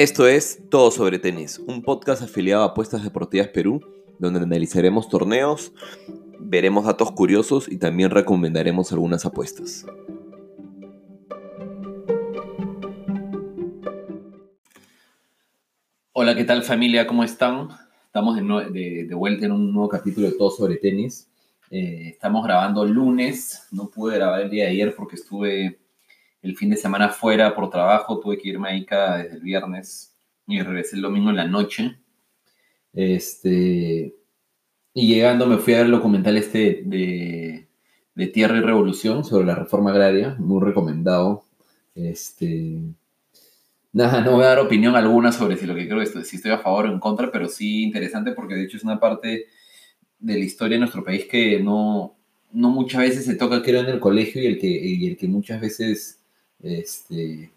Esto es Todo sobre Tenis, un podcast afiliado a Apuestas Deportivas Perú, donde analizaremos torneos, veremos datos curiosos y también recomendaremos algunas apuestas. Hola, ¿qué tal familia? ¿Cómo están? Estamos de, vuelta en un nuevo capítulo de Todo sobre Tenis. Eh, estamos grabando lunes, no pude grabar el día de ayer porque estuve el fin de semana fuera por trabajo, tuve que irme a Ica desde el viernes y regresé el domingo en la noche. Este, y llegando me fui a ver el documental este de, de Tierra y Revolución sobre la reforma agraria, muy recomendado. Este, nada, no voy a dar opinión alguna sobre si lo que creo es si estoy a favor o en contra, pero sí interesante porque de hecho es una parte de la historia de nuestro país que no, no muchas veces se toca, creo, en el colegio y el que, y el que muchas veces este,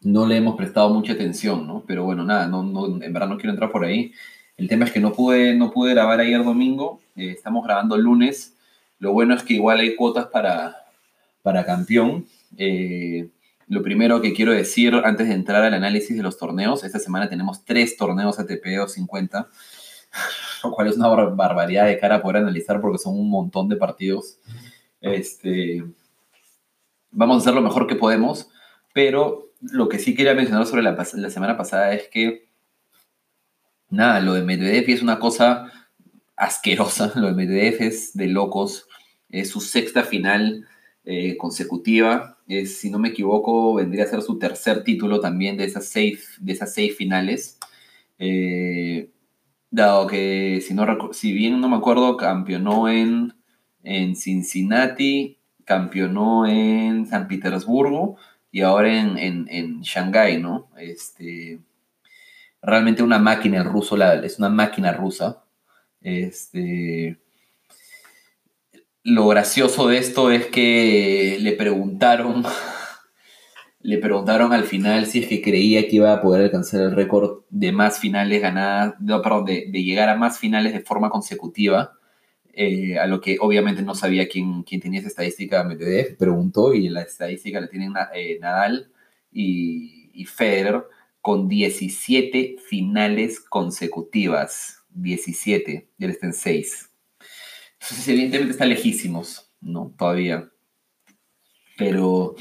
no le hemos prestado mucha atención, ¿no? Pero bueno, nada, en verdad no quiero entrar por ahí. El tema es que no pude, no pude grabar ayer domingo, eh, estamos grabando el lunes. Lo bueno es que igual hay cuotas para, para campeón. Eh, lo primero que quiero decir antes de entrar al análisis de los torneos, esta semana tenemos tres torneos ATP 250, lo cual es una barbaridad de cara a poder analizar porque son un montón de partidos. Este, vamos a hacer lo mejor que podemos, pero lo que sí quería mencionar sobre la, semana pasada es que, nada, lo de Medvedev es una cosa asquerosa, lo de Medvedev es de locos, es su sexta final eh, consecutiva, es, si no me equivoco, vendría a ser su tercer título también de esas seis, de esas seis finales. Eh, dado que, si, no, si bien no me acuerdo, campeonó en, en Cincinnati, campeonó en San Petersburgo y ahora en, en, en Shanghái, ¿no? Este, realmente una máquina ruso, es una máquina rusa. Este, lo gracioso de esto es que le preguntaron, le preguntaron al final si es que creía que iba a poder alcanzar el récord de más finales ganadas, no, perdón, de llegar a más finales de forma consecutiva. Eh, a lo que obviamente no sabía quién, quién tenía esa estadística Medvedev, preguntó y la estadística la tienen eh, Nadal y, y, Federer con 17 finales consecutivas, 17, y él está en 6. Entonces evidentemente está lejísimos, ¿no? Todavía. Pero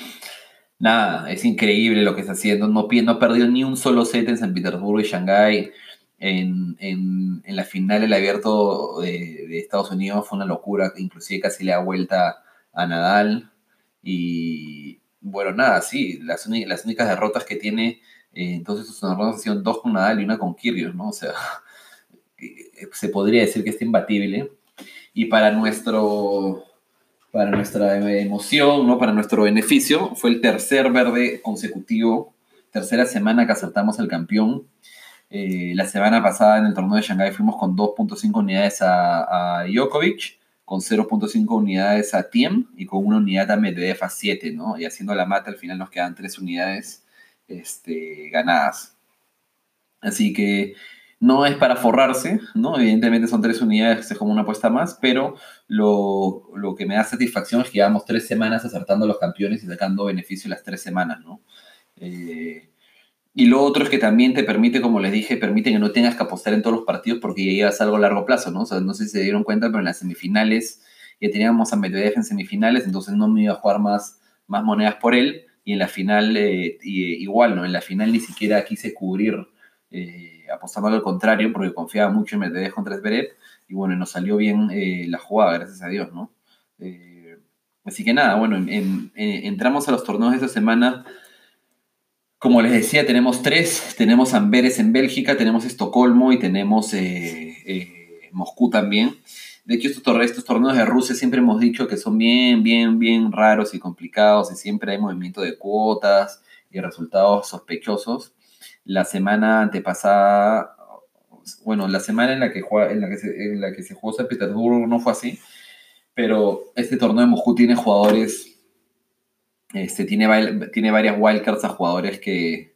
nada, es increíble lo que está haciendo, no, no ha perdido ni un solo set en San Petersburgo y Shanghái en, en, en, la final del abierto de, Estados Unidos fue una locura, inclusive casi le da vuelta a Nadal. Y bueno, nada, sí, las, las únicas derrotas que tiene, eh, entonces sus derrotas han sido dos con Nadal y una con Kyrgios, ¿no? O sea, eh, se podría decir que está imbatible. Y para nuestro para nuestra emoción, ¿no? para nuestro beneficio, fue el tercer verde consecutivo, tercera semana que acertamos al campeón. Eh, la semana pasada en el torneo de Shanghái fuimos con 2.5 unidades a, a, Djokovic, con 0.5 unidades a Tiem y con una unidad a Medvedev a 7, ¿no? Y haciendo la mata al final nos quedan 3 unidades este, ganadas. Así que no es para forrarse, ¿no? Evidentemente son 3 unidades, es como una apuesta más, pero lo, lo, que me da satisfacción es que llevamos 3 semanas acertando a los campeones y sacando beneficio las 3 semanas, ¿no? Eh, y lo otro es que también te permite, como les dije, permite que no tengas que apostar en todos los partidos porque ya llevas algo a largo plazo, ¿no? O sea, no sé si se dieron cuenta, pero en las semifinales ya teníamos a Medvedev en semifinales, entonces no me iba a jugar más, más monedas por él. Y en la final, eh, igual, ¿no? En la final ni siquiera quise cubrir eh, apostando al contrario porque confiaba mucho en Medvedev contra Zverev. Y bueno, nos salió bien eh, la jugada, gracias a Dios, ¿no? Eh, así que nada, bueno, entramos a los torneos esta semana como les decía, tenemos tres. Tenemos Amberes en Bélgica, tenemos Estocolmo y tenemos eh, eh, Moscú también. De hecho, estos, estos torneos de Rusia siempre hemos dicho que son bien, bien, bien raros y complicados y siempre hay movimiento de cuotas y resultados sospechosos. La semana antepasada, bueno, la semana en la que, en la que, se, en la que se jugó San Petersburgo no fue así, pero este torneo de Moscú tiene jugadores este, tiene, tiene varias wildcards a jugadores que,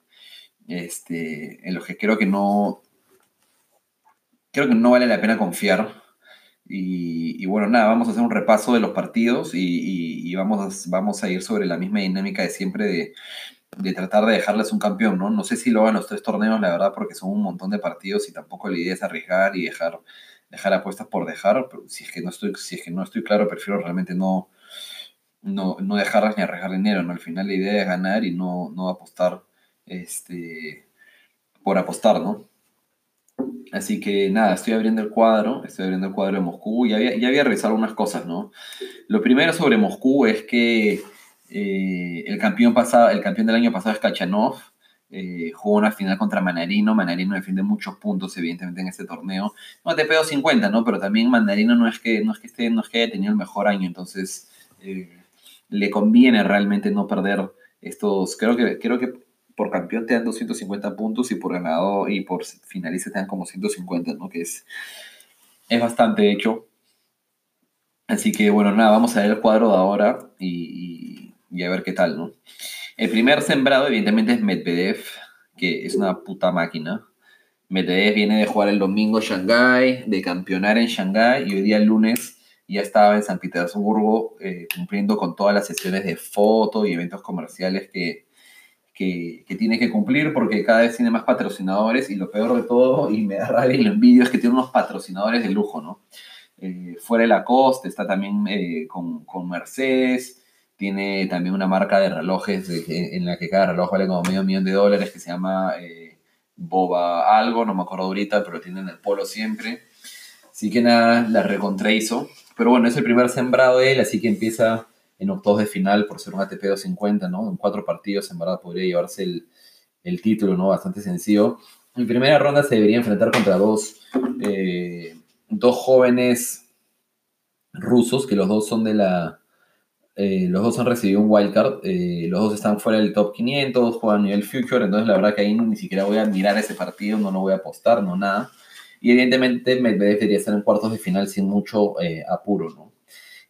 este, en los que creo que no, creo que no vale la pena confiar. Y, bueno, nada, vamos a hacer un repaso de los partidos y, vamos, a, vamos a ir sobre la misma dinámica de siempre de, de tratar de dejarles un campeón, ¿no? No sé si lo hagan los tres torneos, la verdad, porque son un montón de partidos y tampoco la idea es arriesgar y dejar, dejar apuestas por dejar. Si es que no estoy, si es que no estoy claro, prefiero realmente no, no, no dejarlas ni arriesgar dinero, ¿no? Al final la idea es ganar y no, no apostar este, por apostar, ¿no? Así que nada, estoy abriendo el cuadro, estoy abriendo el cuadro de Moscú y había, ya había revisado algunas cosas, ¿no? Lo primero sobre Moscú es que eh, el, campeón pasado, el campeón del año pasado es Kachanov, eh, jugó una final contra Manarino, Manarino defiende muchos puntos evidentemente en este torneo, no te pedo 50, ¿no? Pero también Manarino no es que, no es que, esté, no es que haya tenido el mejor año, entonces eh, le conviene realmente no perder estos, creo que, creo que por campeón te dan 250 puntos y por ganador y por finalista te dan como 150, ¿no? Que es, es bastante hecho. Así que bueno, nada, vamos a ver el cuadro de ahora y, a ver qué tal, ¿no? El primer sembrado evidentemente es Medvedev, que es una puta máquina. Medvedev viene de jugar el domingo en de campeonar en Shanghái y hoy día el lunes ya estaba en San Petersburgo eh, cumpliendo con todas las sesiones de foto y eventos comerciales que, que, tiene que cumplir porque cada vez tiene más patrocinadores y lo peor de todo, y me da rabia y lo envidio, es que tiene unos patrocinadores de lujo, ¿no? Eh, fuera de la costa está también eh, con, con, Mercedes, tiene también una marca de relojes en la que cada reloj vale como medio millón de dólares que se llama Boba algo, no me acuerdo ahorita, pero tiene en el polo siempre. Así que nada, la recontrahizo. Pero bueno, es el primer sembrado de él, así que empieza en octavos de final por ser un ATP 250, ¿no? En cuatro partidos, en podría llevarse el, el título, ¿no? Bastante sencillo. En primera ronda se debería enfrentar contra dos, eh, dos jóvenes rusos, que los dos son de la... Eh, los dos han recibido un wildcard, eh, los dos están fuera del top 500, juegan nivel future, entonces la verdad que ahí ni siquiera voy a mirar ese partido, no lo voy a apostar, no nada. Y evidentemente Medvedev debería estar en cuartos de final sin mucho apuro, ¿no?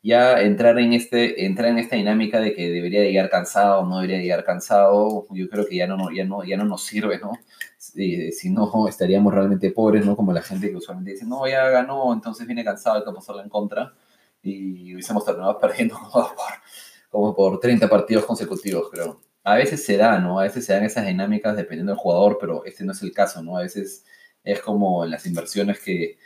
ya entrar en, este, entrar en esta dinámica de que debería llegar cansado no debería llegar cansado, yo creo que ya no, ya no, ya no nos sirve, ¿no? Si, si, no, estaríamos realmente pobres, ¿no? Como la gente que usualmente dice, no, ya ganó, entonces viene cansado, hay que pasarlo en contra. Y hubiésemos terminado perdiendo por, como por 30 partidos consecutivos, creo. A veces se da, ¿no? A veces se dan esas dinámicas dependiendo del jugador, pero este no es el caso, ¿no? A veces es como en las inversiones que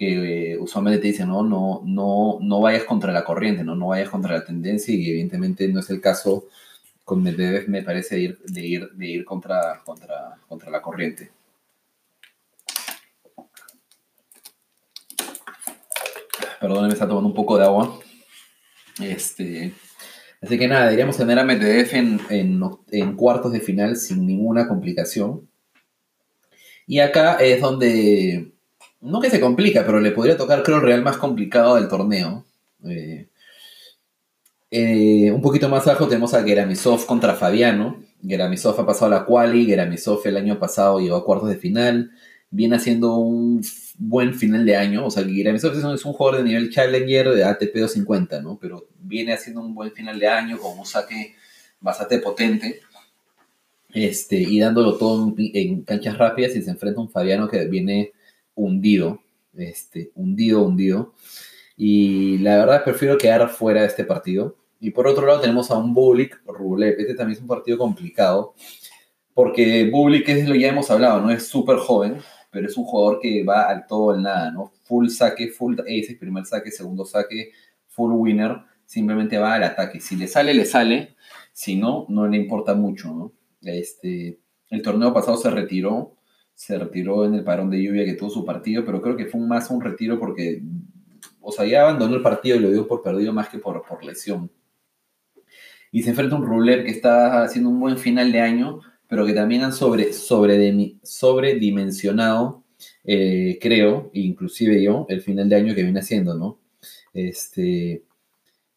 que eh, usualmente te dicen, no, no, no, no vayas contra la corriente, ¿no? no vayas contra la tendencia y evidentemente no es el caso con Medvedev, me parece, de ir, de ir, de ir contra, contra, contra la corriente. Perdón, me está tomando un poco de agua. Este, así que nada, deberíamos tener a Medvedev en, en, en cuartos de final sin ninguna complicación. Y acá es donde no que se complica, pero le podría tocar, creo, el Real más complicado del torneo. Eh, eh, un poquito más abajo tenemos a Geramisov contra Fabiano. Geramisov ha pasado la quali, Geramisov el año pasado llegó a cuartos de final. Viene haciendo un buen final de año. O sea, Geramisov es un, jugador de nivel Challenger de ATP 250, ¿no? Pero viene haciendo un buen final de año con un saque bastante potente. Este, y dándolo todo en, en canchas rápidas y se enfrenta a un Fabiano que viene hundido, este, hundido, hundido. Y la verdad prefiero quedar fuera de este partido. Y por otro lado tenemos a un Bublik Rublev. Este también es un partido complicado. Porque Bublik es lo ya hemos hablado, ¿no? Es súper joven, pero es un jugador que va al todo al nada, ¿no? Full saque, full ace, primer saque, segundo saque, full winner. Simplemente va al ataque. Si le sale, le sale. Si no, no le importa mucho, ¿no? Este, el torneo pasado se retiró se retiró en el parón de lluvia que tuvo su partido, pero creo que fue más un retiro porque, o sea, ya abandonó el partido y lo dio por perdido más que por, por lesión. Y se enfrenta a un Ruler que está haciendo un buen final de año, pero que también han sobre, sobre sobredimensionado, eh, creo, inclusive yo, el final de año que viene haciendo, ¿no? Este,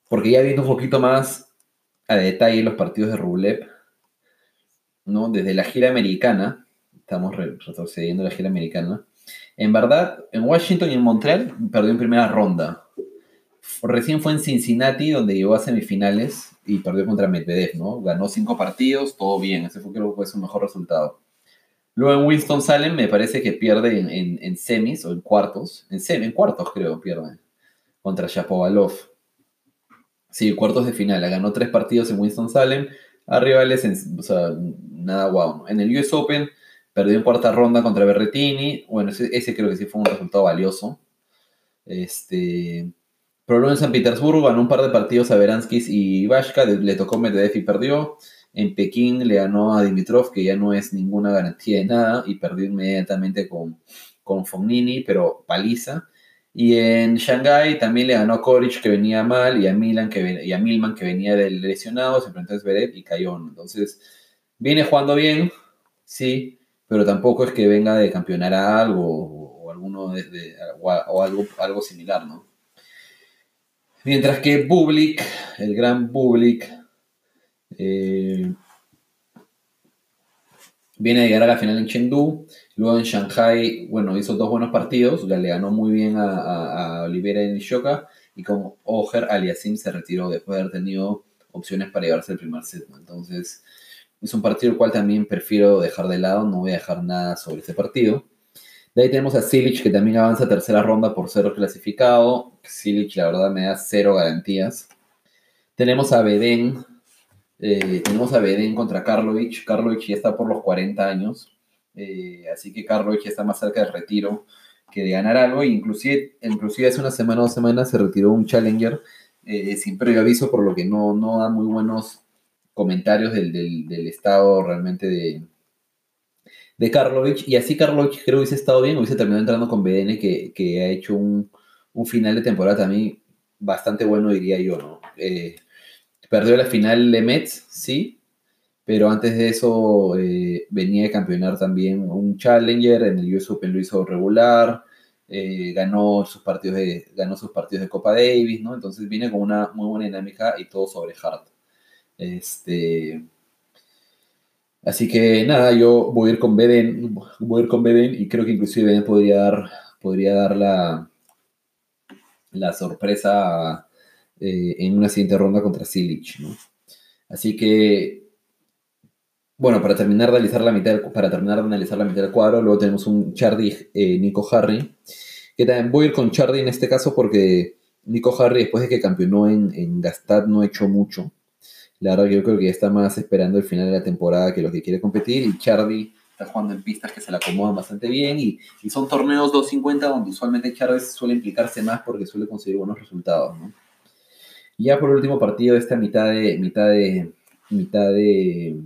porque ya viendo un poquito más a detalle los partidos de Rublev, ¿no? Desde la gira americana, estamos retrocediendo la gira americana. En verdad, en Washington y en Montreal perdió en primera ronda. Recién fue en Cincinnati donde llegó a semifinales y perdió contra Medvedev, ¿no? Ganó cinco partidos, todo bien, ese fue creo que fue su mejor resultado. Luego en Winston-Salem me parece que pierde en, semis o en cuartos, en, en cuartos creo pierde, contra Shapovalov. Sí, cuartos de final, ganó tres partidos en Winston-Salem, a rivales, en, nada guau. En el US Open perdió en cuarta ronda contra Berretini. Bueno, ese, creo que sí fue un resultado valioso. Este, pero en San Petersburgo ganó un par de partidos a Beranskis y Vashka, le tocó Medvedev y perdió. En Pekín le ganó a Dimitrov, que ya no es ninguna garantía de nada, y perdió inmediatamente con, con Fognini, pero paliza. Y en Shanghai también le ganó a Koric, que venía mal, y a, Milan, que, y a Milman, que venía del lesionado, se enfrentó a Zverev y cayó. Entonces, viene jugando bien, sí, pero tampoco es que venga de campeonar a algo o, alguno de, o, algo, algo similar, ¿no? Mientras que Bublik, el gran Bublik, eh, viene a llegar a la final en Chengdu, luego en Shanghai, bueno, hizo dos buenos partidos, le ganó muy bien a, a, a Olivera en Shoka y con Oger Aliasim se retiró después de haber tenido opciones para llevarse el primer set. Entonces, es un partido el cual también prefiero dejar de lado, no voy a dejar nada sobre ese partido. De ahí tenemos a Silic, que también avanza a tercera ronda por ser clasificado. Silic, la verdad, me da cero garantías. Tenemos a Beden, eh, tenemos a Beden contra Karlovic. Karlovic ya está por los 40 años. Eh, así que Karlovic ya está más cerca del retiro que de ganar algo. Inclusive, inclusive hace una semana o dos semanas se retiró un Challenger eh, sin previo aviso, por lo que no, no da muy buenos comentarios del, estado realmente de, de Karlovic. Y así Karlovic creo que hubiese estado bien, hubiese terminado entrando con BDN, que, ha hecho un, final de temporada también bastante bueno, diría yo, ¿no? Perdió la final de Mets, sí, pero antes de eso eh, venía a campeonar también un Challenger, en el US Open lo hizo regular, eh, ganó, sus partidos de, ganó sus partidos de Copa Davis, ¿no? Entonces viene con una muy buena dinámica y todo sobre hard. Este, así que nada, yo voy a ir con Beden, voy a ir con Beden y creo que inclusive Beden podría dar, podría dar la, la sorpresa eh, en una siguiente ronda contra Silic, ¿no? Así que, bueno, para terminar de analizar la mitad del, para terminar de analizar la mitad del cuadro, luego tenemos un Chardy eh, Nico Harry, que también voy a ir con Chardy en este caso porque Nico Harry, después de que campeonó en, en Gastad, no ha hecho mucho. La verdad que yo creo que está más esperando el final de la temporada que lo que quiere competir. Y Chardy está jugando en pistas que se le acomodan bastante bien. Y, y son torneos 250 donde usualmente Chardy suele implicarse más porque suele conseguir buenos resultados. ¿no? Y ya por último partido esta mitad de mitad de mitad de,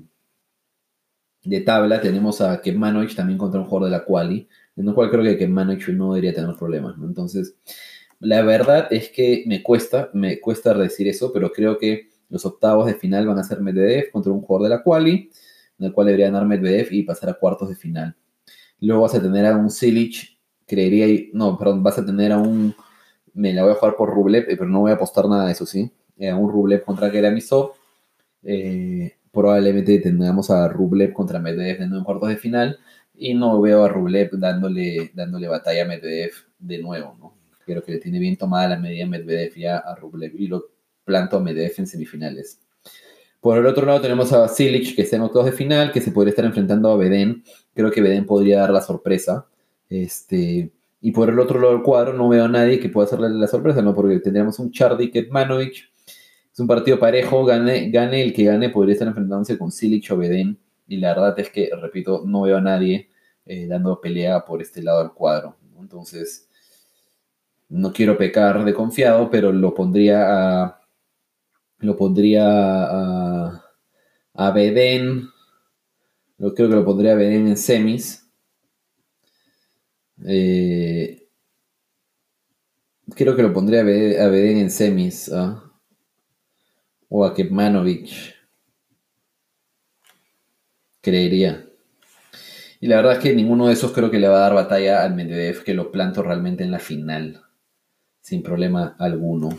de tabla tenemos a Kemanovic también contra un jugador de la quali, en el cual creo que Kemanovic no debería tener problemas, Entonces, la verdad es que me cuesta, me cuesta decir eso, pero creo que los octavos de final van a ser Medvedev contra un jugador de la quali, en el cual debería ganar Medvedev y pasar a cuartos de final. Luego vas a tener a un Silic, creería, no, perdón, vas a tener a un me la voy a jugar por Rublev, eh, pero no voy a apostar nada de eso, ¿sí? Eh, un Rublev contra Keramisov. Eh, probablemente tengamos a Rublev contra Medvedev en cuartos de final. Y no veo a Rublev dándole, dándole batalla a Medvedev de nuevo, ¿no? Creo que le tiene bien tomada la medida Medvedev ya a Rublev y lo planto a Medvedev en semifinales. Por el otro lado tenemos a Silic, que está en octavos de final, que se podría estar enfrentando a Beden. Creo que Beden podría dar la sorpresa. Este, y por el otro lado del cuadro no veo a nadie que pueda hacerle la sorpresa, ¿no? Porque tendríamos un Chardy Ketmanovic. Es un partido parejo, gane, gane el que gane, podría estar enfrentándose con Silic o Beden. Y la verdad es que, repito, no veo a nadie eh, dando pelea por este lado del cuadro. Entonces, no quiero pecar de confiado, pero lo pondría a. Lo pondría a. A Beden. Yo creo que lo pondría a Beden en semis eh, creo que lo pondría a Beden en semis. ¿ah? O a Kepmanovic. Creería. Y la verdad es que ninguno de esos creo que le va a dar batalla al Medvedev, que lo planto realmente en la final. Sin problema alguno.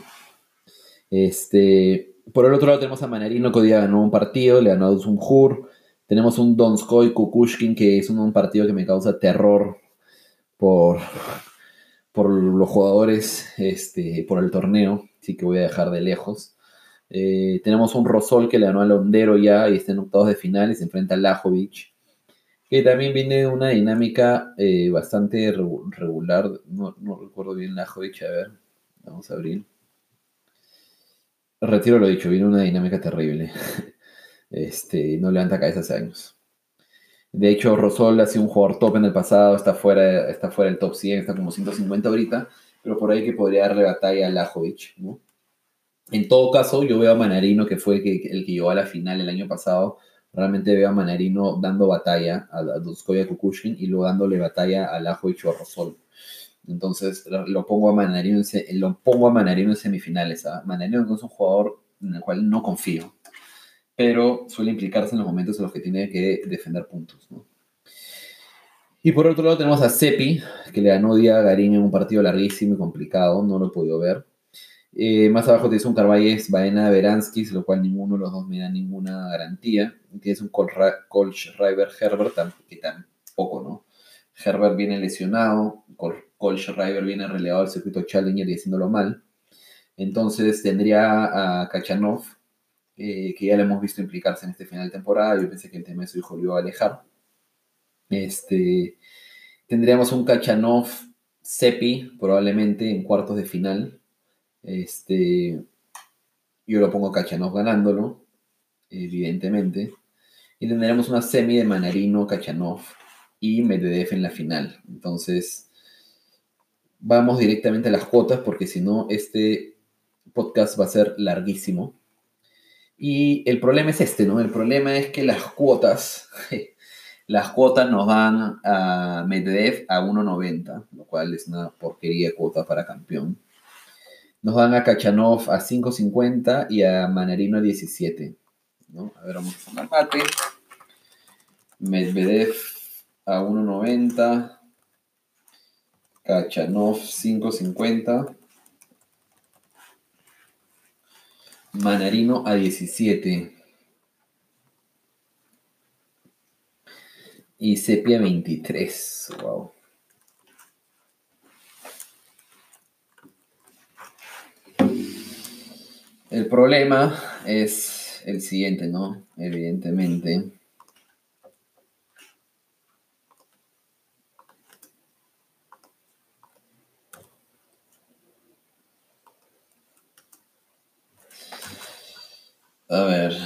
Este, por el otro lado tenemos a Manarino que hoy ganó un partido, le ganó a Zumhur. Tenemos un Donskoy Kukushkin que es un partido que me causa terror por, por los jugadores, este, por el torneo, así que voy a dejar de lejos. Eh, tenemos un Rosol que le ganó al Hondero ya y está en octavos de final y se enfrenta a Lajovic, que también viene de una dinámica eh, bastante regular. No, recuerdo bien Lajovic, a ver, vamos a abrir. Retiro lo dicho, viene una dinámica terrible. Este, no levanta cabeza hace años. De hecho, Rosol ha sido un jugador top en el pasado, está fuera, está fuera del top 100, está como 150 ahorita, pero por ahí que podría darle batalla a Lajovic, ¿no? En todo caso, yo veo a Manarino, que fue el que, llegó a la final el año pasado, realmente veo a Manarino dando batalla a, a Kukushin y luego dándole batalla a Lajovic o a Rosol. Entonces lo pongo a Manarino en, lo pongo a Manarino en semifinales. ¿ah? Manarino es un jugador en el cual no confío, pero suele implicarse en los momentos en los que tiene que defender puntos. Y por otro lado tenemos a Sepi, que le ganó día a Garín en un partido larguísimo y complicado, no lo he podido ver. Eh, más abajo tienes un Carvalles, Baena, Beranskis, lo cual ninguno de los dos me da ninguna garantía. tienes un Col Schreiber Herbert, que tampoco, ¿no? Herbert viene lesionado, Cole Schreiber viene relegado al circuito Challenger y haciéndolo mal. Entonces tendría a Kachanov, eh, que ya lo hemos visto implicarse en este final de temporada. Yo pensé que el tema de su hijo lo iba a alejar. Este, tendríamos un Kachanov Sepi, probablemente en cuartos de final. Este, yo lo pongo Kachanov ganándolo, evidentemente. Y tendríamos una semi de Manarino, Kachanov y Medvedev en la final. Entonces, vamos directamente a las cuotas porque si no, este podcast va a ser larguísimo. Y el problema es este, ¿no? El problema es que las cuotas, las cuotas nos dan a Medvedev a 1.90, lo cual es una porquería cuota para campeón. Nos dan a Kachanov a 5.50 y a Manarino a 17. ¿no? A ver, vamos a tomar mate. Medvedev a 1.90. Kachanov 5.50. Manarino a 17. Y Sepia 23. Wow. El problema es el siguiente, ¿no? Evidentemente. A ver.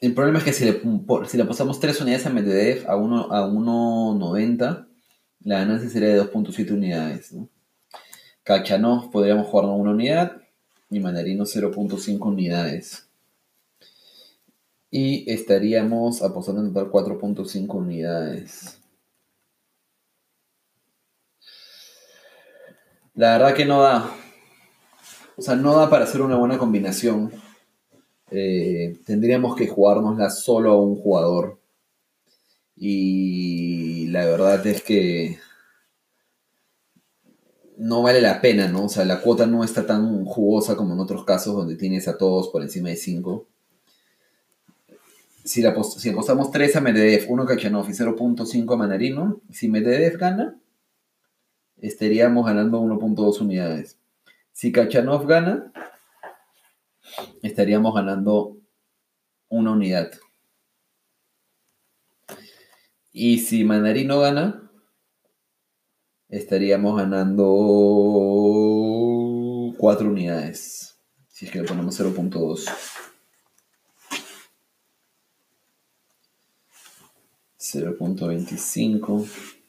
El problema es que si le, si le pasamos 3 unidades a Medvedev a 1.90, a la ganancia sería de 2.7 unidades. ¿no? Kachanov podríamos jugar una unidad y Mandarino 0.5 unidades. Y estaríamos apostando en total 4.5 unidades. La verdad que no da. O sea, no da para hacer una buena combinación. Eh, tendríamos que jugárnosla solo a un jugador. Y la verdad es que no vale la pena, ¿no? O sea, la cuota no está tan jugosa como en otros casos donde tienes a todos por encima de 5. Si, si, apostamos 3 a Medvedev, 1 a Kachanov y 0.5 a Manarino, si Medvedev gana, estaríamos ganando 1.2 unidades. Si Kachanov gana, estaríamos ganando una unidad. Y si Manarino gana, estaríamos ganando cuatro unidades. Si es que le ponemos 0.2. 0.25.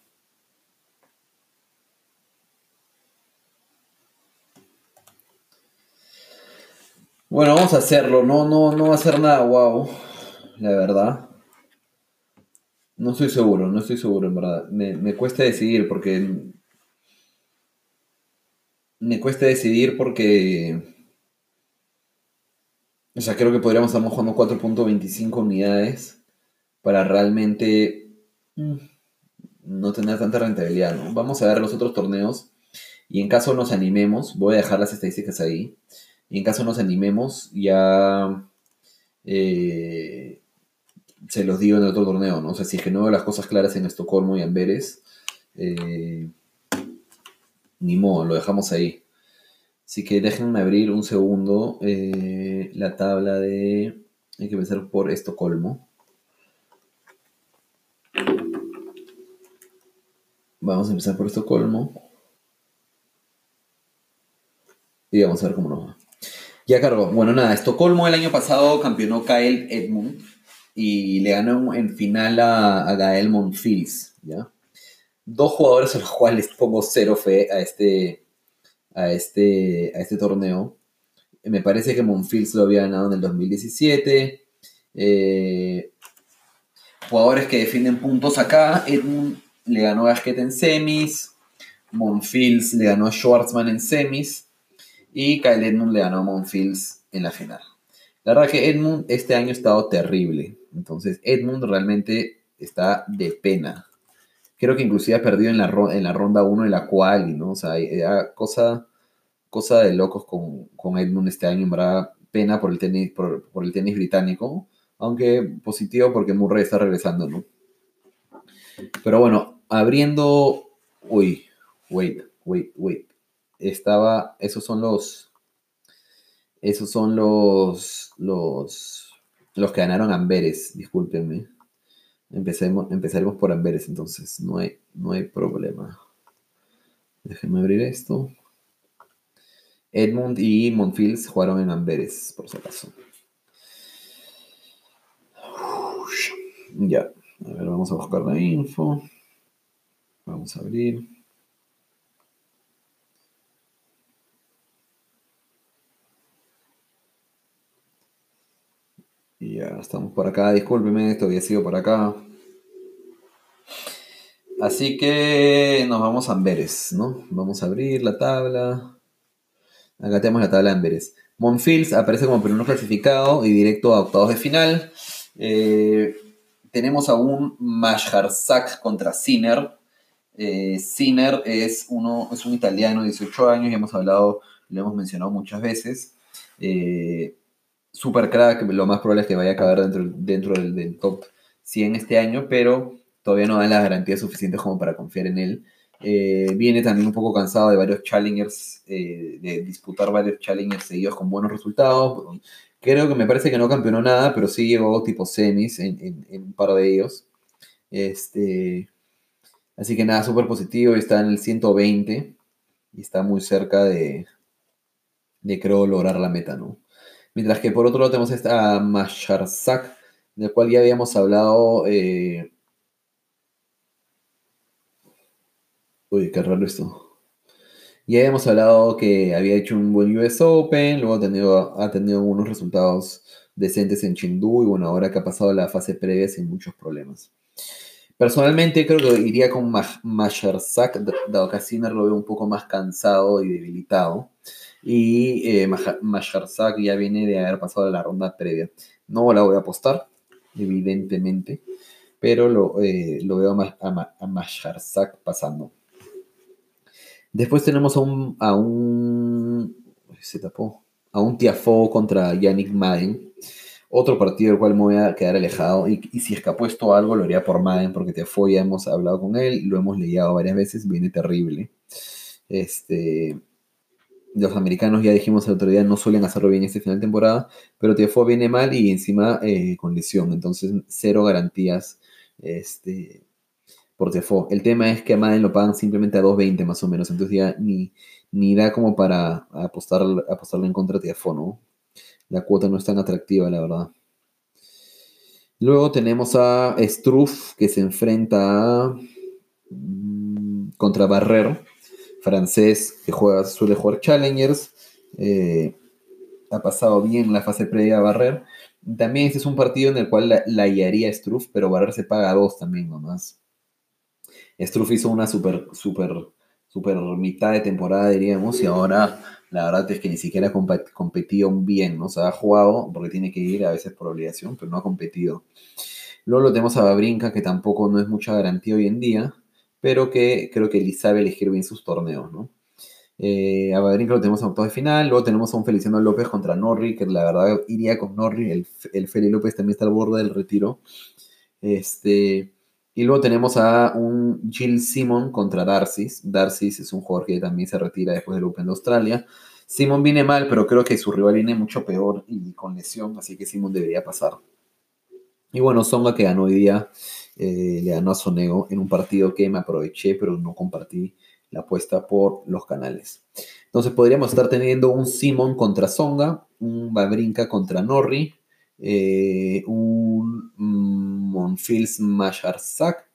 Bueno, vamos a hacerlo. No, no, no va a ser nada wow. La verdad. No estoy seguro, no estoy seguro, en verdad. Me, cuesta decidir porque. Me cuesta decidir porque. O sea, creo que podríamos estar jugando 4.25 unidades para realmente mm, no tener tanta rentabilidad, ¿no? Vamos a ver los otros torneos y en caso nos animemos, voy a dejar las estadísticas ahí. Y en caso nos animemos, ya eh, se los digo en el otro torneo, ¿no? O sea, si es que no veo las cosas claras en Estocolmo y Amberes, eh, ni modo, lo dejamos ahí. Así que déjenme abrir un segundo eh, la tabla de... Hay que empezar por Estocolmo. Vamos a empezar por Estocolmo. Y vamos a ver cómo nos va. Ya cargo. Bueno, nada, Estocolmo el año pasado campeonó Kyle Edmund y le ganó en final a, Gael Monfils, ¿ya? Dos jugadores a los cuales pongo cero fe a este, a este, a este torneo. Me parece que Monfils lo había ganado en el 2017. Eh, jugadores que defienden puntos acá. Edmund le ganó a Gasquet en semis. Monfils le ganó a Schwartzman en semis. Y Kyle Edmund le ganó a Monfils en la final. La verdad que Edmund este año ha estado terrible. Entonces Edmund realmente está de pena. Creo que inclusive ha perdido en la, ronda 1 de la cual, ¿no? O sea, cosa, cosa de locos con, Edmund este año, verdad, pena por el tenis, por, el tenis británico, aunque positivo porque Murray está regresando, ¿no? Pero bueno, abriendo, uy, wait, wait, wait, estaba, esos son los, esos son los, los, los que ganaron Amberes, discúlpenme. Empecemos, empezaremos por Amberes, entonces no hay, no hay problema. Déjenme abrir esto. Edmund y Monfils jugaron en Amberes, por si acaso. Ya, a ver, vamos a buscar la info. Vamos a abrir. Ya estamos por acá, discúlpeme, esto había sido por acá. Así que nos vamos a Amberes, ¿no? Vamos a abrir la tabla. Acá tenemos la tabla de Amberes. Monfils aparece como primero clasificado y directo a octavos de final. Eh, tenemos a un Masharzak contra Sinner. Eh, Sinner es, uno, es un italiano de 18 años, ya hemos hablado, lo hemos mencionado muchas veces. Eh, super crack, lo más probable es que vaya a acabar dentro, dentro del, top 100 este año, pero todavía no dan las garantías suficientes como para confiar en él. Eh, viene también un poco cansado de varios challengers, eh, de disputar varios challengers seguidos con buenos resultados. Creo que me parece que no campeonó nada, pero sí llegó tipo semis en, un par de ellos. Este, así que nada, súper positivo. Está en el 120 y está muy cerca de, de creo, lograr la meta, ¿no? Mientras que por otro lado tenemos esta Masharzak, del cual ya habíamos hablado. Eh, uy, qué raro esto. Ya habíamos hablado que había hecho un buen US Open, luego ha tenido, ha unos resultados decentes en Chengdu y bueno, ahora que ha pasado la fase previa sin muchos problemas. Personalmente creo que iría con Masharzak, dado que Sinner lo veo un poco más cansado y debilitado. Y eh, Masharzak ya viene de haber pasado la ronda previa. No la voy a apostar, evidentemente, pero lo, eh, lo veo a, a, pasando. Después tenemos a un, a un. Se tapó. A un Tiafo contra Yannick Madden. Otro partido del cual me voy a quedar alejado. Y, y si escapó esto algo, lo haría por Madden, porque Tiafo ya hemos hablado con él, lo hemos leído varias veces, viene terrible. Este los americanos, ya dijimos la autoridad, no suelen hacerlo bien este final de temporada, pero Tiafoe viene mal y encima eh, con lesión, entonces cero garantías este, por Tiafoe. El tema es que a Madden lo pagan simplemente a 2.20 más o menos, entonces ya ni, ni da como para apostar, apostarle en contra de Tiafoe, ¿no? La cuota no es tan atractiva, la verdad. Luego tenemos a Struff, que se enfrenta a, mm, contra Barrero francés que juega, suele jugar Challengers. Eh, ha pasado bien la fase previa a Barrer. También este es un partido en el cual la, guiaría Struff, pero Barrer se paga dos también nomás. Struff hizo una super, super, super mitad de temporada, diríamos, y ahora la verdad es que ni siquiera ha competido bien, ¿no? Ha jugado porque tiene que ir a veces por obligación, pero no ha competido. Luego lo tenemos a Babrinka, que tampoco no es mucha garantía hoy en día pero que creo que él sabe elegir bien sus torneos, ¿no? Eh, a Babrinka lo tenemos en octavos de final, luego tenemos a un Feliciano López contra Norri, que la verdad iría con Norri, el, el Feli López también está al borde del retiro. Este, y luego tenemos a un Jill Simon contra Darcis. Darcis es un jugador que también se retira después del Open de Australia. Simon viene mal, pero creo que su rival viene mucho peor y con lesión, así que Simon debería pasar. Y bueno, Songa que ganó hoy día eh, le ganó a Sonego en un partido que me aproveché, pero no compartí la apuesta por los canales. Entonces podríamos estar teniendo un Simon contra Songa, un Babrinka contra Norri, eh, un mm, Monfils Masharzak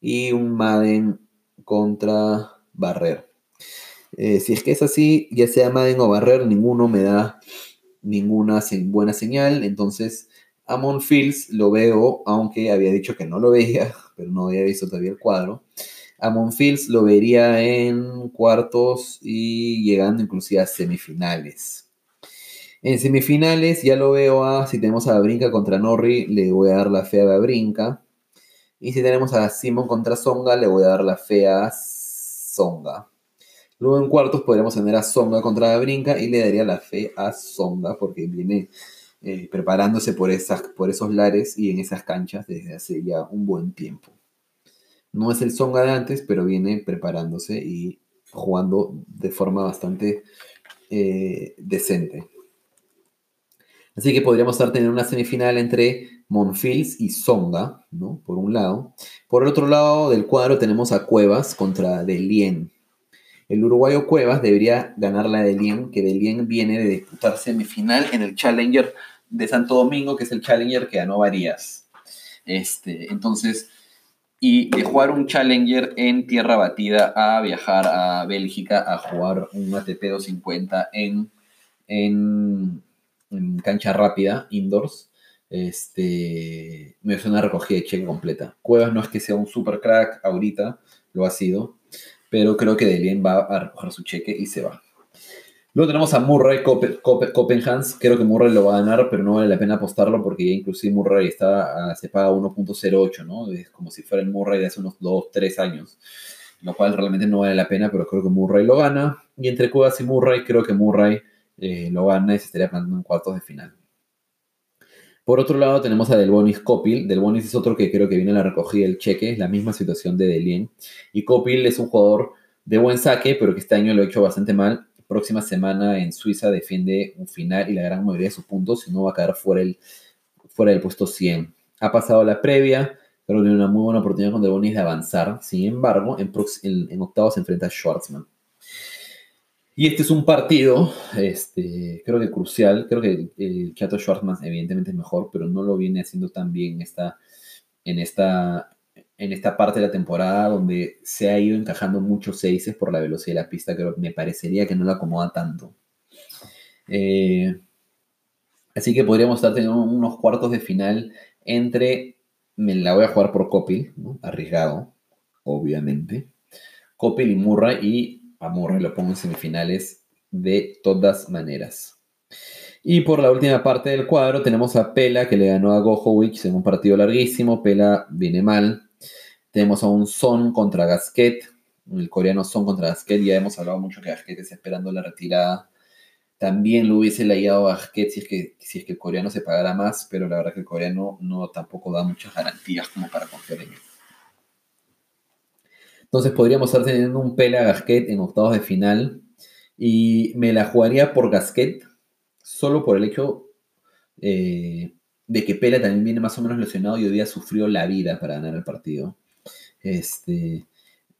y un Madden contra Barrer. Eh, si es que es así, ya sea Madden o Barrer, ninguno me da ninguna buena señal. Entonces, a Monfils lo veo, aunque había dicho que no lo veía, pero no había visto todavía el cuadro. A Monfils lo vería en cuartos y llegando inclusive a semifinales. En semifinales ya lo veo a, si tenemos a Brinca contra Norri, le voy a dar la fea a Brinca. Y si tenemos a Simon contra Songa, le voy a dar la fea a Songa. Luego en cuartos podríamos tener a Songa contra Brinca y le daría la fe a Songa porque viene eh, preparándose por, esas, por esos lares y en esas canchas desde hace ya un buen tiempo. No es el Songa de antes, pero viene preparándose y jugando de forma bastante eh, decente. Así que podríamos estar teniendo una semifinal entre Monfils y Songa, ¿no? Por un lado. Por el otro lado del cuadro tenemos a Cuevas contra Delien. El uruguayo Cuevas debería ganar la Delien, que Delien viene de disputar semifinal en el Challenger de Santo Domingo, que es el Challenger que ganó Varías. Este, entonces, y de jugar un Challenger en tierra batida a viajar a Bélgica a jugar un ATP 250 en, en, cancha rápida, indoors, este, me hace una recogida de cheque completa. Cuevas no es que sea un super crack ahorita, lo ha sido, pero creo que Delien va a recoger su cheque y se va. Luego tenemos a Murray Copenhans. Creo que Murray lo va a ganar, pero no vale la pena apostarlo porque ya inclusive Murray está, se paga 1.08, ¿no? Es como si fuera el Murray de hace unos 2, 3 años. Lo cual realmente no vale la pena, pero creo que Murray lo gana. Y entre Cuevas y Murray, creo que Murray eh, lo gana y se estaría plantando en cuartos de final. Por otro lado, tenemos a Delbonis Copil. Delbonis es otro que creo que viene a la recogida del cheque, es la misma situación de Delien. Y Copil es un jugador de buen saque, pero que este año lo ha hecho bastante mal próxima semana en Suiza defiende un final y la gran mayoría de sus puntos, y no va a quedar fuera, el, fuera del puesto 100. Ha pasado la previa, pero tiene una muy buena oportunidad con Bonis de avanzar. Sin embargo, en, en, octavos se enfrenta a Schwartzman. Y este es un partido, este, creo que crucial. Creo que el Chato Schwartzman evidentemente es mejor, pero no lo viene haciendo tan bien esta, en esta en esta parte de la temporada donde se ha ido encajando muchos seises por la velocidad de la pista, que me parecería que no la acomoda tanto. Eh, así que podríamos estar teniendo unos cuartos de final entre, me la voy a jugar por Copil, arriesgado, obviamente, Copil y Murray, y a Murray lo pongo en semifinales de todas maneras. Y por la última parte del cuadro tenemos a Pela que le ganó a Gojovic en un partido larguísimo. Pela viene mal, tenemos a un Son contra Gasquet, el coreano Son contra Gasquet, ya hemos hablado mucho que Gasquet está esperando la retirada. También lo hubiese leído a Gasquet si es, que, si es que el coreano se pagara más, pero la verdad que el coreano no tampoco da muchas garantías como para confiar en él. Entonces podríamos estar teniendo un pela Gasquet en octavos de final y me la jugaría por Gasquet solo por el hecho eh, de que Pela también viene más o menos lesionado y hoy día sufrió la vida para ganar el partido. Este,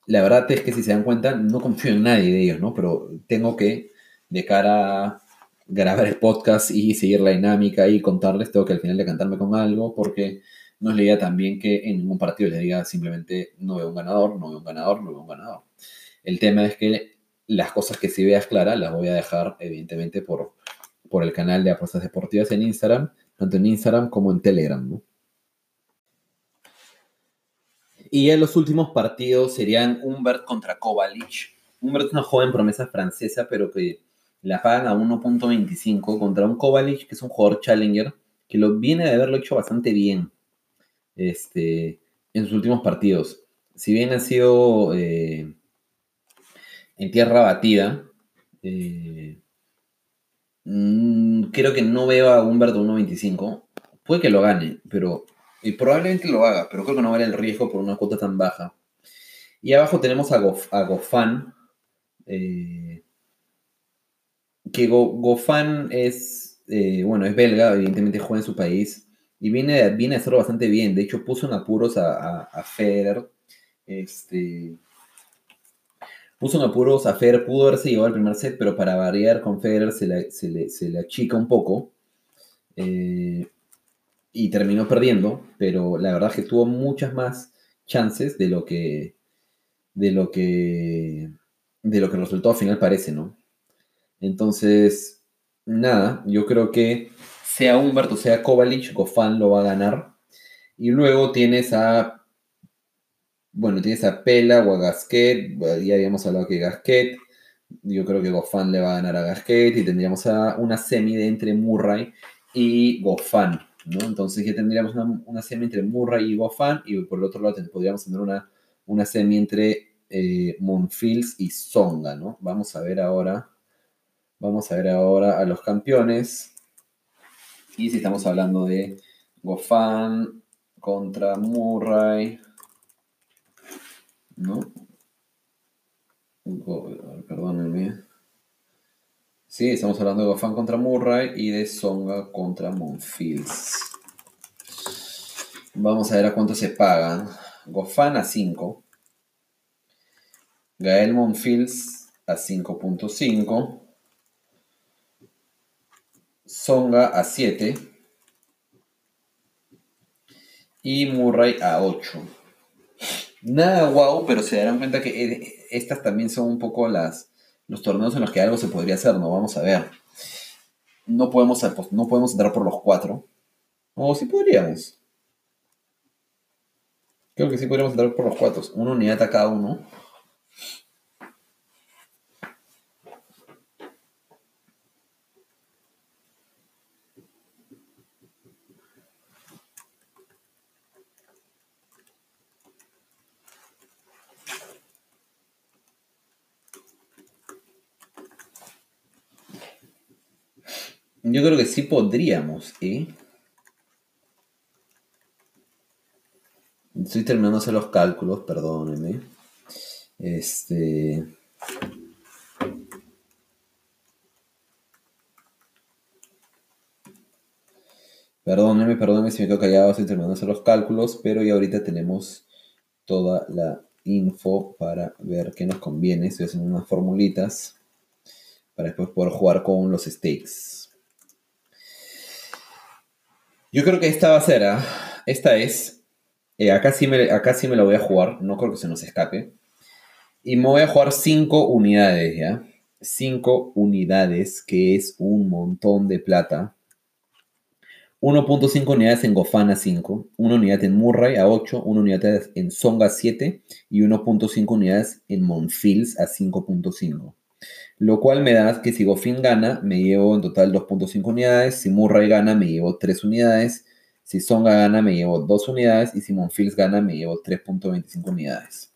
la verdad es que si se dan cuenta, no confío en nadie de ellos, ¿no? Pero tengo que, de cara grabar el podcast y seguir la dinámica y contarles, tengo que al final decantarme con algo, porque no es la idea también que en ningún partido les diga simplemente no veo un ganador, no veo un ganador, no veo un ganador. El tema es que las cosas que sí veas claras las voy a dejar, evidentemente, por, por el canal de apuestas deportivas en Instagram, tanto en Instagram como en Telegram, ¿no? Y en los últimos partidos serían Humbert contra Kovalic. Humbert es una joven promesa francesa, pero que la pagan a 1.25 contra un Kovalic, que es un jugador challenger, que lo viene de haberlo hecho bastante bien este, en sus últimos partidos. Si bien ha sido eh, en tierra batida, eh, mm, creo que no veo a Humbert a 1.25. Puede que lo gane, pero y probablemente lo haga, pero creo que no vale el riesgo por una cuota tan baja. Y abajo tenemos a, Gofan. Eh, que Gofan es, eh, bueno, es belga, evidentemente juega en su país. Y viene, viene a hacerlo bastante bien. De hecho, puso en apuros a, a, Federer. Este, puso en apuros a Federer, pudo haberse llevado el primer set, pero para variar con Federer se le, se achica un poco. Eh, y terminó perdiendo, pero la verdad es que tuvo muchas más chances de lo que de lo que de lo que el resultado final parece, ¿no? Entonces, nada, yo creo que sea Humberto, sea Kovalic, Goffin lo va a ganar. Y luego tienes a bueno, tienes a Pela o a Gasquet, ya habíamos hablado que Gasquet, yo creo que Goffin le va a ganar a Gasquet y tendríamos una semi de entre Murray y Goffin. Entonces ya tendríamos una, semi entre Murray y Goffin y por el otro lado podríamos tener una, una semi entre eh, Monfils y Songa, ¿no? Vamos a ver ahora, vamos a ver ahora a los campeones. Y si estamos hablando de Goffin contra Murray, ¿no? Perdónenme. Sí, estamos hablando de Goffin contra Murray y de Songa contra Monfils. Vamos a ver a cuánto se pagan. Goffin a 5. Gael Monfils a 5.5. Songa a 7. Y Murray a 8. Nada guau, pero se darán cuenta que eh, estas también son un poco las los torneos en los que algo se podría hacer, ¿no? Vamos a ver. No podemos, no podemos entrar por los cuatro. O sí podríamos. Creo que sí podríamos entrar por los cuatro. Una unidad a cada uno. Yo creo que sí podríamos, ¿eh? Estoy terminando de hacer los cálculos, perdónenme. Este. Perdónenme, perdónenme si me quedo callado, estoy terminando de hacer los cálculos, pero ya ahorita tenemos toda la info para ver qué nos conviene. Estoy haciendo unas formulitas para después poder jugar con los stakes. Yo creo que esta va a ser, ¿ah? esta es, eh, acá, sí me, acá sí me lo voy a jugar, no creo que se nos escape. Y me voy a jugar 5 unidades, ¿ya? 5 unidades, que es un montón de plata. 1.5 unidades en Gofana 5, 1 unidad en Murray a 8, 1 unidad en Songa 7 y 1.5 unidades en Monfils a 5.5. Lo cual me da que si Goffin gana, me llevo en total 2.5 unidades. Si Murray gana, me llevo 3 unidades. Si Songa gana, me llevo 2 unidades. Y si Monfils gana, me llevo 3.25 unidades.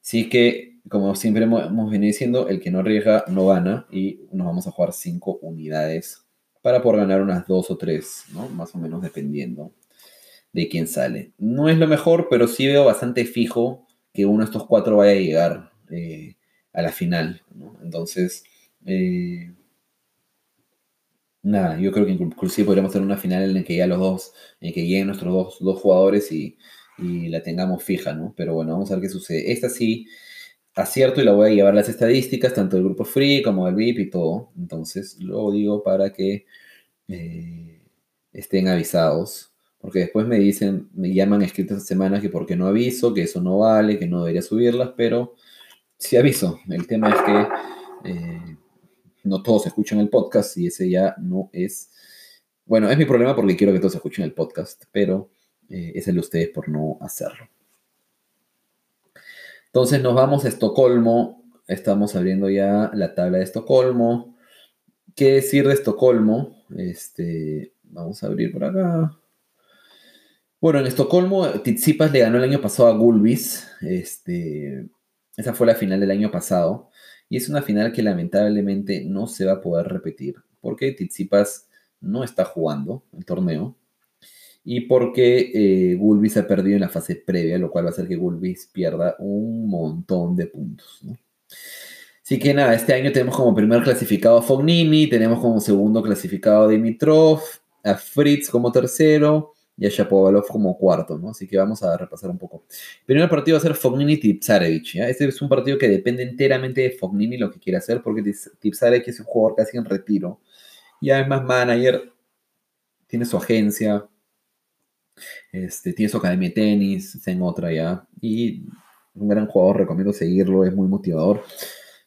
Así que, como siempre hemos venido diciendo, el que no arriesga no gana. Y nos vamos a jugar 5 unidades para poder ganar unas 2 o 3, ¿no? Más o menos dependiendo de quién sale. No es lo mejor, pero sí veo bastante fijo que uno de estos cuatro vaya a llegar. Eh, a la final. Entonces, eh, nada, yo creo que inclusive podríamos tener una final en la que ya los dos, en que lleguen nuestros dos, jugadores y, la tengamos fija, ¿no? Pero bueno, vamos a ver qué sucede. Esta sí acierto y la voy a llevar las estadísticas, tanto del grupo free como del VIP y todo. Entonces, lo digo para que eh, estén avisados. Porque después me dicen, me llaman escritas esta semana que porque no aviso, que eso no vale, que no debería subirlas, pero sí aviso. El tema es que eh, no todos escuchan el podcast y ese ya no es. Bueno, es mi problema porque quiero que todos escuchen el podcast, pero eh, es el de ustedes por no hacerlo. Entonces nos vamos a Estocolmo. Estamos abriendo ya la tabla de Estocolmo. ¿Qué decir de Estocolmo? Este, vamos a abrir por acá. Bueno, en Estocolmo, Tizipas le ganó el año pasado a Gulbis. Este, esa fue la final del año pasado y es una final que lamentablemente no se va a poder repetir porque Tizipas no está jugando el torneo y porque eh, Gulbis ha perdido en la fase previa, lo cual va a hacer que Gulbis pierda un montón de puntos. Así que nada, este año tenemos como primer clasificado a Fognini, tenemos como segundo clasificado a Dimitrov, a Fritz como tercero, y a Shapovalov como cuarto, ¿no? Así que vamos a repasar un poco. El primer partido va a ser Fognini-Tipsarevich, ¿ya? Este es un partido que depende enteramente de Fognini lo que quiere hacer, porque Tipsarevich es un jugador casi en retiro. Y además manager, tiene su agencia, este, tiene su academia de tenis, está en otra ya. Y un gran jugador, recomiendo seguirlo, es muy motivador.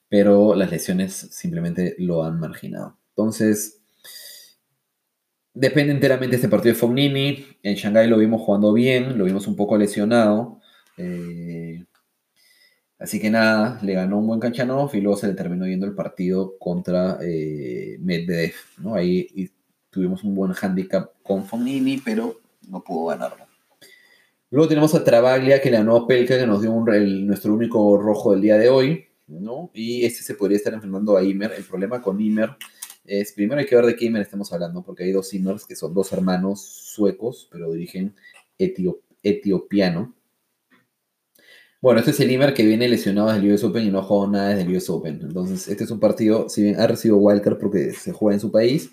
Pero las lesiones simplemente lo han marginado. Entonces, depende enteramente de este partido de Fognini. En Shanghai lo vimos jugando bien, lo vimos un poco lesionado. Eh, así que nada, le ganó un buen Kanchanov y luego se le terminó yendo el partido contra eh, Medvedev. Ahí tuvimos un buen handicap con Fognini, pero no pudo ganarlo. Luego tenemos a Travaglia que le ganó a Pelka, que nos dio nuestro único rojo del día de hoy. Y este se podría estar enfrentando a Imer. El problema con Imer es, primero hay que ver de qué Imer estamos hablando, porque hay dos Imers que son dos hermanos suecos, pero de origen etiopiano. Bueno, este es el Imer que viene lesionado desde el US Open y no ha jugado nada desde el US Open. Entonces, este es un partido, si bien ha recibido wildcard porque se juega en su país,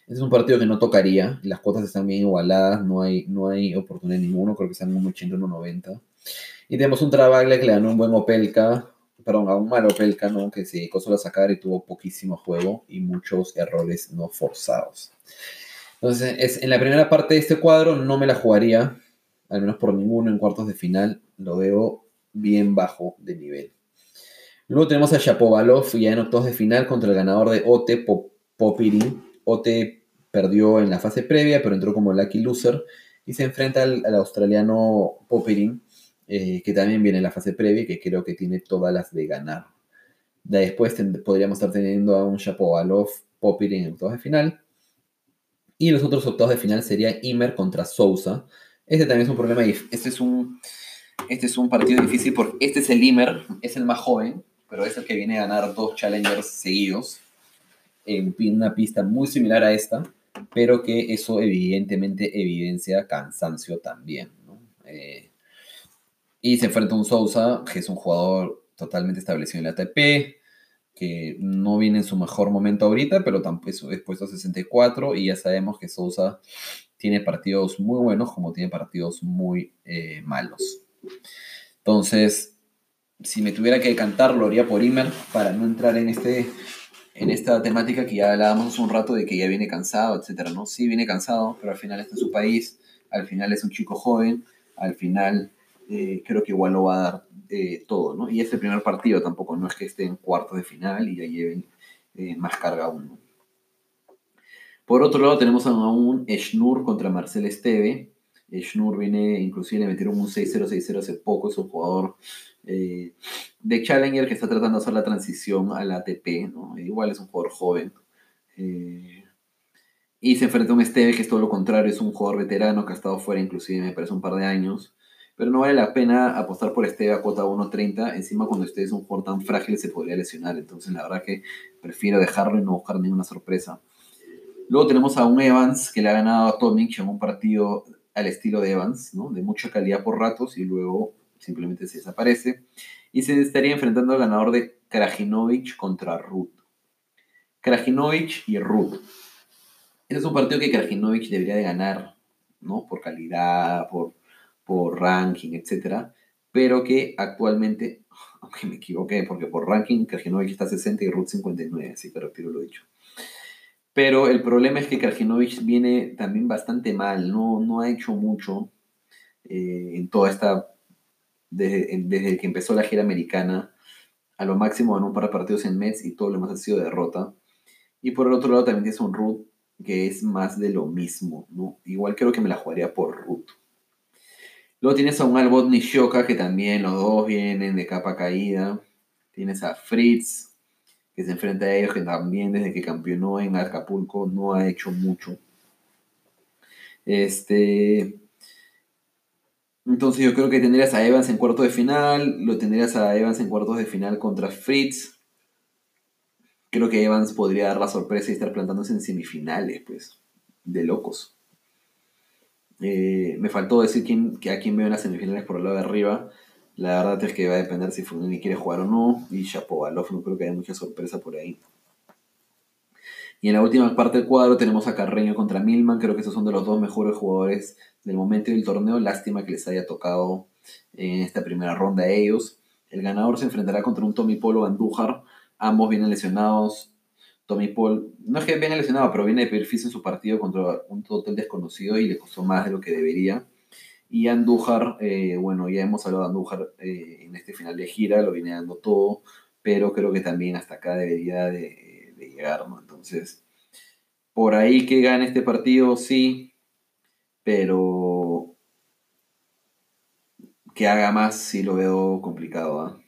este es un partido que no tocaría. Las cuotas están bien igualadas, no hay, no hay oportunidad ninguno, creo que están en un 80 y un 90. Y tenemos un Travaglia que le ganó un buen Opelka, perdón, a un malo Pelcano que se dedicó solo a sacar y tuvo poquísimo juego y muchos errores no forzados. Entonces, es, en la primera parte de este cuadro no me la jugaría, al menos por ninguno en cuartos de final, lo veo bien bajo de nivel. Luego tenemos a Shapovalov ya en octavos de final contra el ganador de Ote Popirin. Ote perdió en la fase previa, pero entró como lucky loser y se enfrenta al, al australiano Popirin, eh, que también viene en la fase previa que creo que tiene todas las de ganar. después podríamos estar teniendo a un Shapovalov, Popirin en octavos de final. Y los otros octavos de final sería Imer contra Sousa. Este también es un problema. Este es un, este es un partido difícil porque este es el Imer, es el más joven, pero es el que viene a ganar dos challengers seguidos en una pista muy similar a esta, pero que eso evidentemente evidencia cansancio también. Eh, y se enfrenta a un Sousa, que es un jugador totalmente establecido en la ATP, que no viene en su mejor momento ahorita, pero tampoco es puesto a 64 y ya sabemos que Sousa tiene partidos muy buenos como tiene partidos muy eh, malos. Entonces, si me tuviera que cantar, lo haría por Imer para no entrar en, este, en esta temática que ya hablábamos un rato de que ya viene cansado, etcétera, ¿no? Sí, viene cansado, pero al final está en su país, al final es un chico joven, al final eh, creo que igual lo va a dar eh, todo, ¿no? Y este primer partido tampoco, no es que esté en cuartos de final y ya lleven eh, más carga aún. Por otro lado tenemos a un Schnur contra Marcel Esteve. Schnur viene, inclusive le metieron un 6-0-6-0 hace poco, es un jugador de Challenger que está tratando de hacer la transición a la ATP, ¿no? Igual es un jugador joven. y se enfrenta a un Esteve que es todo lo contrario, es un jugador veterano que ha estado fuera inclusive me parece un par de años pero no vale la pena apostar por este a cuota 1.30. Encima, cuando usted es un jugador tan frágil, se podría lesionar. Entonces, la verdad que prefiero dejarlo y no buscar ninguna sorpresa. Luego tenemos a un Evans que le ha ganado a Tomic en un partido al estilo de Evans, ¿no? de mucha calidad por ratos y luego simplemente se desaparece. Y se estaría enfrentando al ganador de Krajinovic contra Ruth. Krajinovic y Ruth. Este es un partido que Krajinovic debería de ganar, ¿no? Por calidad, por, por ranking, etcétera, pero que actualmente, aunque me equivoqué, porque por ranking Krajinovic está 60 y Ruth 59, así que retiro lo dicho. Pero el problema es que Krajinovic viene también bastante mal, no, no ha hecho mucho eh, en toda esta, desde, desde, que empezó la gira americana, a lo máximo en un par de partidos en Mets y todo lo más ha sido derrota. Y por el otro lado también tienes un Ruth que es más de lo mismo, ¿no? Igual creo que me la jugaría por Ruth. Luego tienes a un Albot Nishoka, que también los dos vienen de capa caída. Tienes a Fritz, que se enfrenta a ellos, que también desde que campeonó en Acapulco no ha hecho mucho. Este. Entonces yo creo que tendrías a Evans en cuarto de final, lo tendrías a Evans en cuartos de final contra Fritz. Creo que Evans podría dar la sorpresa y estar plantándose en semifinales, pues, de locos. Eh, me faltó decir quién, que a quién veo en las semifinales por el lado de arriba. La verdad es que va a depender si Fognini quiere jugar o no. Y Shapovalov no creo que haya mucha sorpresa por ahí. Y en la última parte del cuadro tenemos a Carreño contra Milman. Creo que esos son de los dos mejores jugadores del momento del torneo. Lástima que les haya tocado en esta primera ronda a ellos. El ganador se enfrentará contra un Tommy Polo Andújar. Ambos vienen lesionados. Tommy Paul, no es que venga lesionado, pero viene de perfil en su partido contra un total desconocido y le costó más de lo que debería. Y Andújar, eh, bueno, ya hemos hablado de Andújar eh, en este final de gira, lo viene dando todo, pero creo que también hasta acá debería de, de llegar, ¿no? Entonces, por ahí que gane este partido, sí, pero que haga más sí lo veo complicado, ¿ah?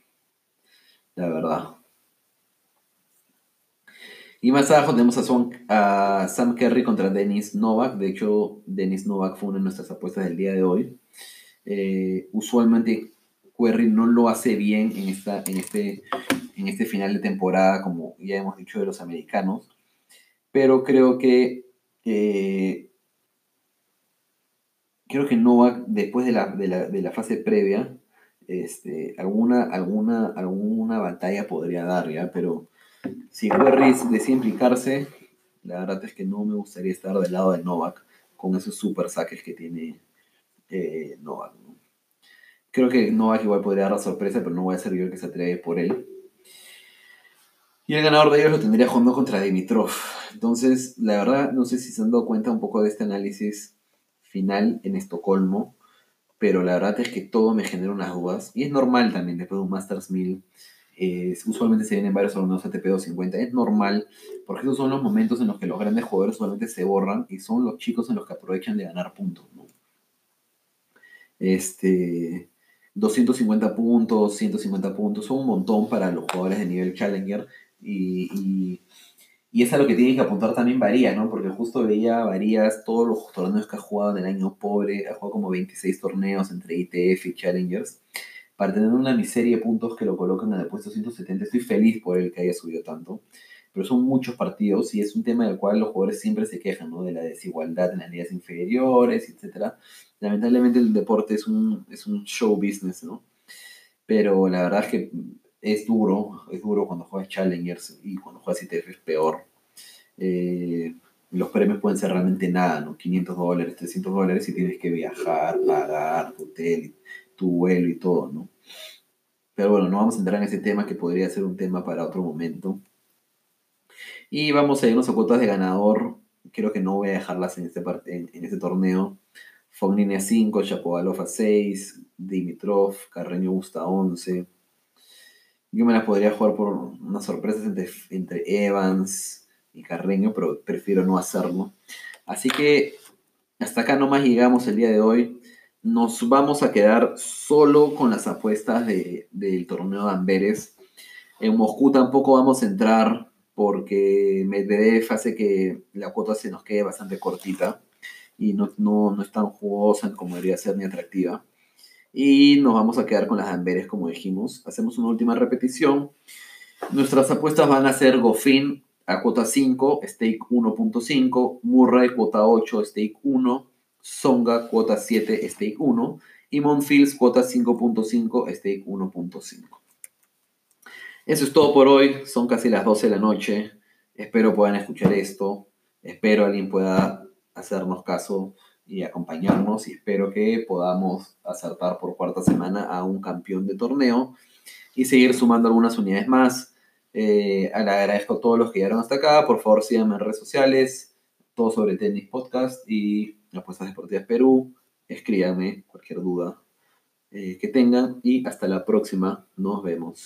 la verdad. Y más abajo tenemos a, Sam Kerry contra Dennis Novak. De hecho, Dennis Novak fue una de nuestras apuestas del día de hoy. Eh, usualmente Kerry no lo hace bien en, esta, en, este, en este final de temporada, como ya hemos dicho de los americanos. Pero creo que eh, creo que Novak, después de la, de la, fase previa, este, alguna, alguna, alguna batalla podría dar, ¿ya? Pero si Werris decide implicarse, la verdad es que no me gustaría estar del lado de Novak con esos super saques que tiene eh, Novak. Creo que Novak igual podría dar la sorpresa, pero no voy a ser yo el que se atreve por él. Y el ganador de ellos lo tendría jugando contra Dimitrov. Entonces, la verdad, no sé si se han dado cuenta un poco de este análisis final en Estocolmo, pero la verdad es que todo me genera unas dudas. Y es normal también después de un Masters 1000 usualmente se vienen varios torneos ATP 250. Es normal, porque esos son los momentos en los que los grandes jugadores usualmente se borran y son los chicos en los que aprovechan de ganar puntos. Este, 250 puntos, 150 puntos, son un montón para los jugadores de nivel Challenger y, y, y es a lo que tienen que apuntar también Varías, ¿no? Porque justo veía Varías todos los torneos que ha jugado en el año pobre, ha jugado como 26 torneos entre ITF y Challengers para tener una miseria de puntos que lo colocan en el puesto 170. Estoy feliz por el que haya subido tanto, pero son muchos partidos y es un tema del cual los jugadores siempre se quejan, ¿no? De la desigualdad en las ligas inferiores, etc. Lamentablemente el deporte es un, es un show business, ¿no? Pero la verdad es que es duro, es duro cuando juegas Challengers y cuando juegas ITF es peor. Eh, los premios pueden ser realmente nada, ¿no? 500 dólares, 300 dólares y tienes que viajar, pagar, hotel, tu vuelo y todo, ¿no? Pero bueno, no vamos a entrar en ese tema que podría ser un tema para otro momento. Y vamos a irnos a cuotas de ganador. Creo que no voy a dejarlas en este, este torneo. Fognini 5, Chapovalov a 6, Dimitrov, Carreño Busta 11. Yo me las podría jugar por unas sorpresas entre, entre Evans y Carreño, pero prefiero no hacerlo. Así que hasta acá nomás llegamos el día de hoy nos vamos a quedar solo con las apuestas del torneo de Amberes. En Moscú tampoco vamos a entrar porque Medvedev hace que la cuota se nos quede bastante cortita y no, no, es tan jugosa como debería ser ni atractiva. Y nos vamos a quedar con las Amberes como dijimos. Hacemos una última repetición. Nuestras apuestas van a ser Goffin a cuota 5, stake 1.5, Murray cuota 8, stake 1, Songa cuota 7, stake 1 y Monfils cuota 5.5, stake 1.5. Eso es todo por hoy, son casi las 12 de la noche. Espero puedan escuchar esto, espero alguien pueda hacernos caso y acompañarnos y espero que podamos acertar por cuarta semana a un campeón de torneo y seguir sumando algunas unidades más. Eh, agradezco a todos los que llegaron hasta acá. Por favor, síganme en redes sociales, todo sobre tenis podcast y Apuestas Deportivas Perú. Escríbanme cualquier duda eh, que tengan y hasta la próxima. Nos vemos.